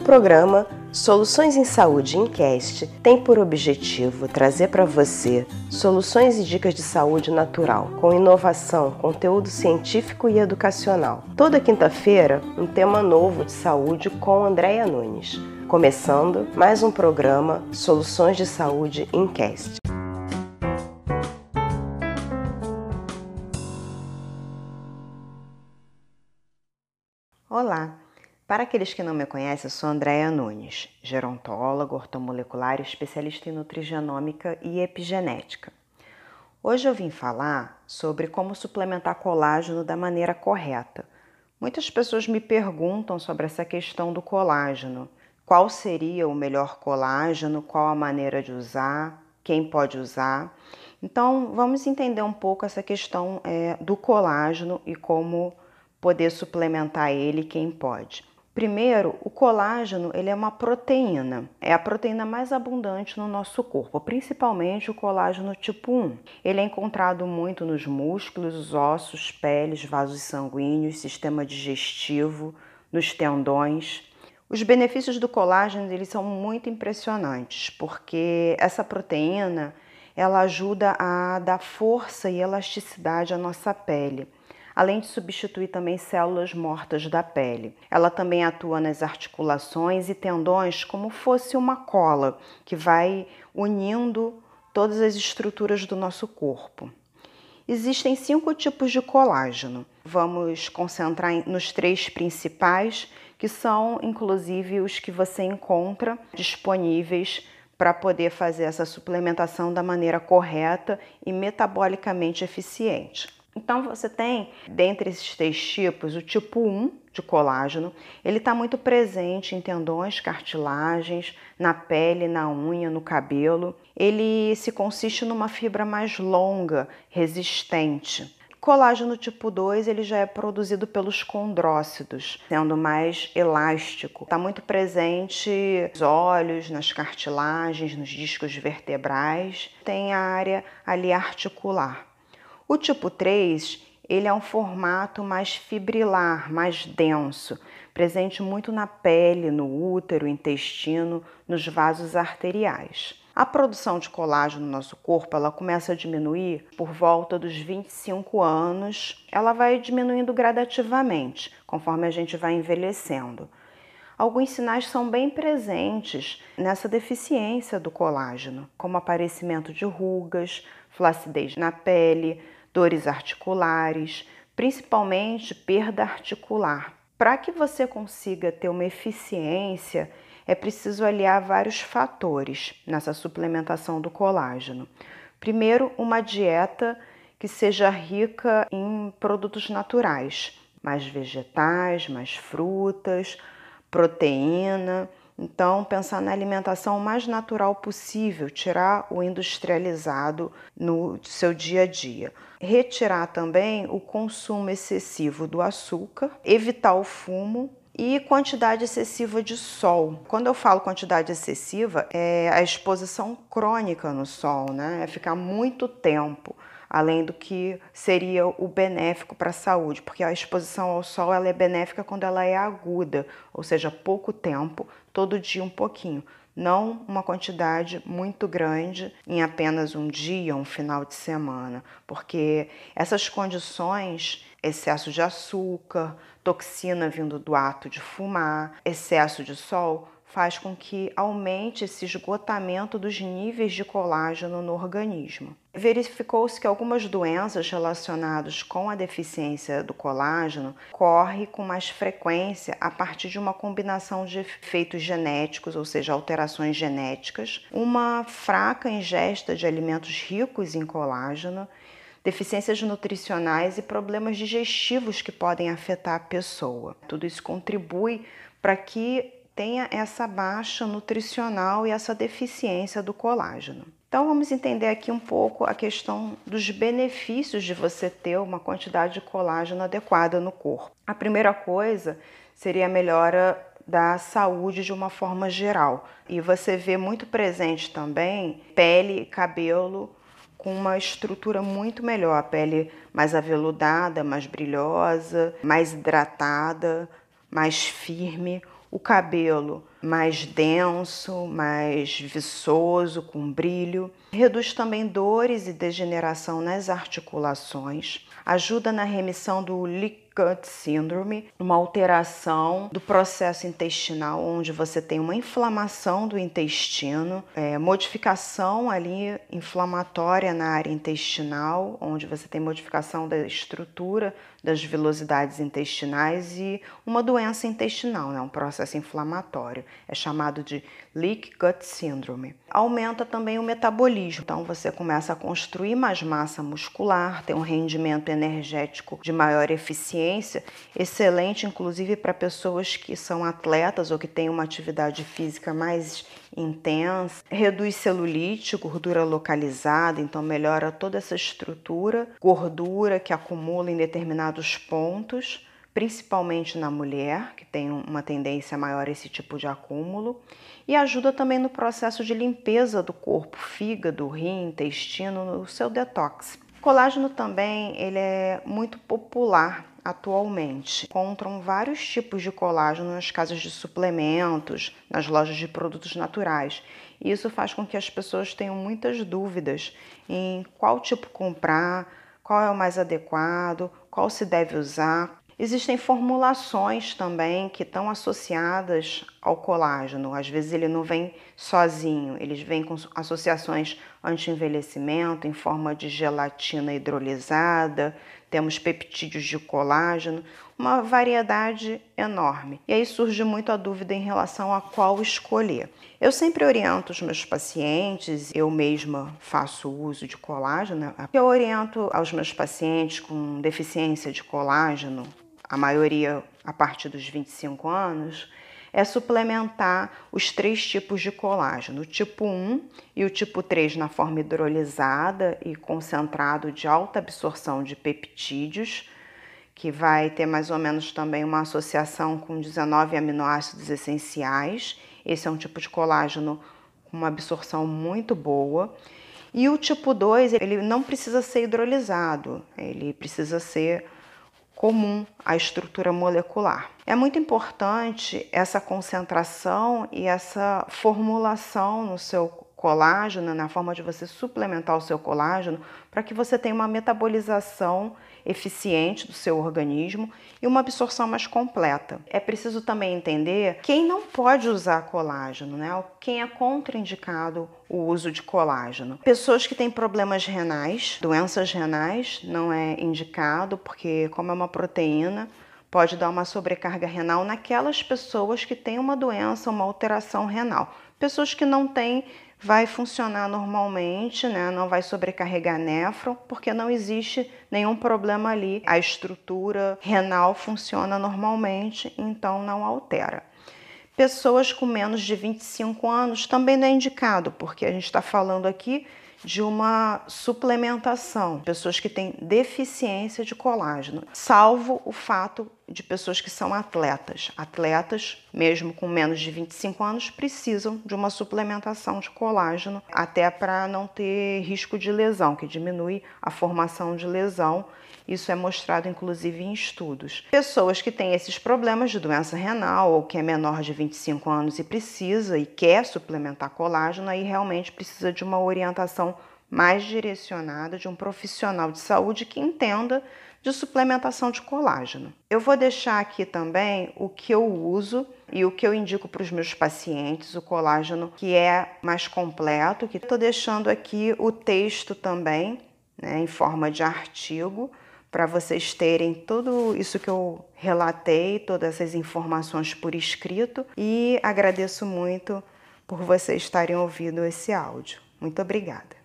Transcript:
programa Soluções em Saúde Incast tem por objetivo trazer para você soluções e dicas de saúde natural, com inovação, conteúdo científico e educacional. Toda quinta-feira, um tema novo de saúde com Andréia Nunes. Começando mais um programa Soluções de Saúde Incast. Olá! Para aqueles que não me conhecem, eu sou Andréa Nunes, gerontóloga, ortomolecular, especialista em nutrigenômica e epigenética. Hoje eu vim falar sobre como suplementar colágeno da maneira correta. Muitas pessoas me perguntam sobre essa questão do colágeno. Qual seria o melhor colágeno? Qual a maneira de usar? Quem pode usar? Então, vamos entender um pouco essa questão é, do colágeno e como poder suplementar ele, quem pode. Primeiro, o colágeno ele é uma proteína, é a proteína mais abundante no nosso corpo, principalmente o colágeno tipo 1. Ele é encontrado muito nos músculos, ossos, peles, vasos sanguíneos, sistema digestivo, nos tendões. Os benefícios do colágeno eles são muito impressionantes, porque essa proteína ela ajuda a dar força e elasticidade à nossa pele além de substituir também células mortas da pele. Ela também atua nas articulações e tendões como fosse uma cola que vai unindo todas as estruturas do nosso corpo. Existem cinco tipos de colágeno. Vamos concentrar nos três principais, que são inclusive os que você encontra disponíveis para poder fazer essa suplementação da maneira correta e metabolicamente eficiente. Então você tem, dentre esses três tipos, o tipo 1 de colágeno, ele está muito presente em tendões, cartilagens, na pele, na unha, no cabelo. Ele se consiste numa fibra mais longa, resistente. Colágeno tipo 2 ele já é produzido pelos condrócitos, sendo mais elástico. Está muito presente nos olhos, nas cartilagens, nos discos vertebrais. Tem a área ali articular. O tipo 3, ele é um formato mais fibrilar, mais denso, presente muito na pele, no útero, intestino, nos vasos arteriais. A produção de colágeno no nosso corpo, ela começa a diminuir por volta dos 25 anos. Ela vai diminuindo gradativamente, conforme a gente vai envelhecendo. Alguns sinais são bem presentes nessa deficiência do colágeno, como aparecimento de rugas, flacidez na pele, dores articulares, principalmente perda articular. Para que você consiga ter uma eficiência, é preciso aliar vários fatores nessa suplementação do colágeno. Primeiro, uma dieta que seja rica em produtos naturais, mais vegetais, mais frutas, proteína então, pensar na alimentação o mais natural possível, tirar o industrializado no seu dia a dia. Retirar também o consumo excessivo do açúcar, evitar o fumo e quantidade excessiva de sol. Quando eu falo quantidade excessiva, é a exposição crônica no sol, né? É ficar muito tempo além do que seria o benéfico para a saúde, porque a exposição ao sol ela é benéfica quando ela é aguda, ou seja, pouco tempo, todo dia um pouquinho, não uma quantidade muito grande em apenas um dia, um final de semana, porque essas condições, excesso de açúcar, toxina vindo do ato de fumar, excesso de sol, faz com que aumente esse esgotamento dos níveis de colágeno no organismo. Verificou-se que algumas doenças relacionadas com a deficiência do colágeno correm com mais frequência a partir de uma combinação de efeitos genéticos, ou seja, alterações genéticas, uma fraca ingesta de alimentos ricos em colágeno, deficiências nutricionais e problemas digestivos que podem afetar a pessoa. Tudo isso contribui para que tenha essa baixa nutricional e essa deficiência do colágeno. Então vamos entender aqui um pouco a questão dos benefícios de você ter uma quantidade de colágeno adequada no corpo. A primeira coisa seria a melhora da saúde de uma forma geral. E você vê muito presente também pele e cabelo com uma estrutura muito melhor, a pele mais aveludada, mais brilhosa, mais hidratada, mais firme, o cabelo mais denso, mais viçoso, com brilho. Reduz também dores e degeneração nas articulações. Ajuda na remissão do Gut Syndrome, uma alteração do processo intestinal, onde você tem uma inflamação do intestino, é, modificação ali inflamatória na área intestinal, onde você tem modificação da estrutura das velocidades intestinais e uma doença intestinal, né, um processo inflamatório. É chamado de Leak Gut Syndrome. Aumenta também o metabolismo, então você começa a construir mais massa muscular, tem um rendimento energético de maior eficiência, excelente inclusive para pessoas que são atletas ou que têm uma atividade física mais intensa, reduz celulite, gordura localizada, então melhora toda essa estrutura, gordura que acumula em determinados pontos, principalmente na mulher, que tem uma tendência maior a esse tipo de acúmulo, e ajuda também no processo de limpeza do corpo, fígado, rim, intestino, no seu detox. Colágeno também ele é muito popular atualmente. Encontram vários tipos de colágeno nas casas de suplementos, nas lojas de produtos naturais. E isso faz com que as pessoas tenham muitas dúvidas em qual tipo comprar, qual é o mais adequado, qual se deve usar. Existem formulações também que estão associadas ao colágeno. Às vezes ele não vem sozinho, eles vêm com associações anti-envelhecimento em forma de gelatina hidrolisada, temos peptídeos de colágeno, uma variedade enorme. E aí surge muito a dúvida em relação a qual escolher. Eu sempre oriento os meus pacientes, eu mesma faço uso de colágeno. Eu oriento aos meus pacientes com deficiência de colágeno, a maioria a partir dos 25 anos, é suplementar os três tipos de colágeno, o tipo 1 e o tipo 3 na forma hidrolisada e concentrado de alta absorção de peptídeos, que vai ter mais ou menos também uma associação com 19 aminoácidos essenciais. Esse é um tipo de colágeno com uma absorção muito boa. E o tipo 2, ele não precisa ser hidrolisado, ele precisa ser comum à estrutura molecular. É muito importante essa concentração e essa formulação no seu colágeno, na forma de você suplementar o seu colágeno, para que você tenha uma metabolização eficiente do seu organismo e uma absorção mais completa. É preciso também entender quem não pode usar colágeno, né? Quem é contraindicado o uso de colágeno. Pessoas que têm problemas renais, doenças renais, não é indicado porque como é uma proteína, pode dar uma sobrecarga renal naquelas pessoas que têm uma doença, uma alteração renal. Pessoas que não têm vai funcionar normalmente, né? não vai sobrecarregar néfron, porque não existe nenhum problema ali. A estrutura renal funciona normalmente, então não altera. Pessoas com menos de 25 anos também não é indicado, porque a gente está falando aqui de uma suplementação, pessoas que têm deficiência de colágeno, salvo o fato de pessoas que são atletas. Atletas, mesmo com menos de 25 anos, precisam de uma suplementação de colágeno, até para não ter risco de lesão, que diminui a formação de lesão. Isso é mostrado inclusive em estudos. Pessoas que têm esses problemas de doença renal ou que é menor de 25 anos e precisa e quer suplementar colágeno, aí realmente precisa de uma orientação mais direcionada de um profissional de saúde que entenda de suplementação de colágeno. Eu vou deixar aqui também o que eu uso e o que eu indico para os meus pacientes, o colágeno que é mais completo, que estou deixando aqui o texto também, né, em forma de artigo, para vocês terem tudo isso que eu relatei, todas essas informações por escrito e agradeço muito por vocês estarem ouvindo esse áudio. Muito obrigada.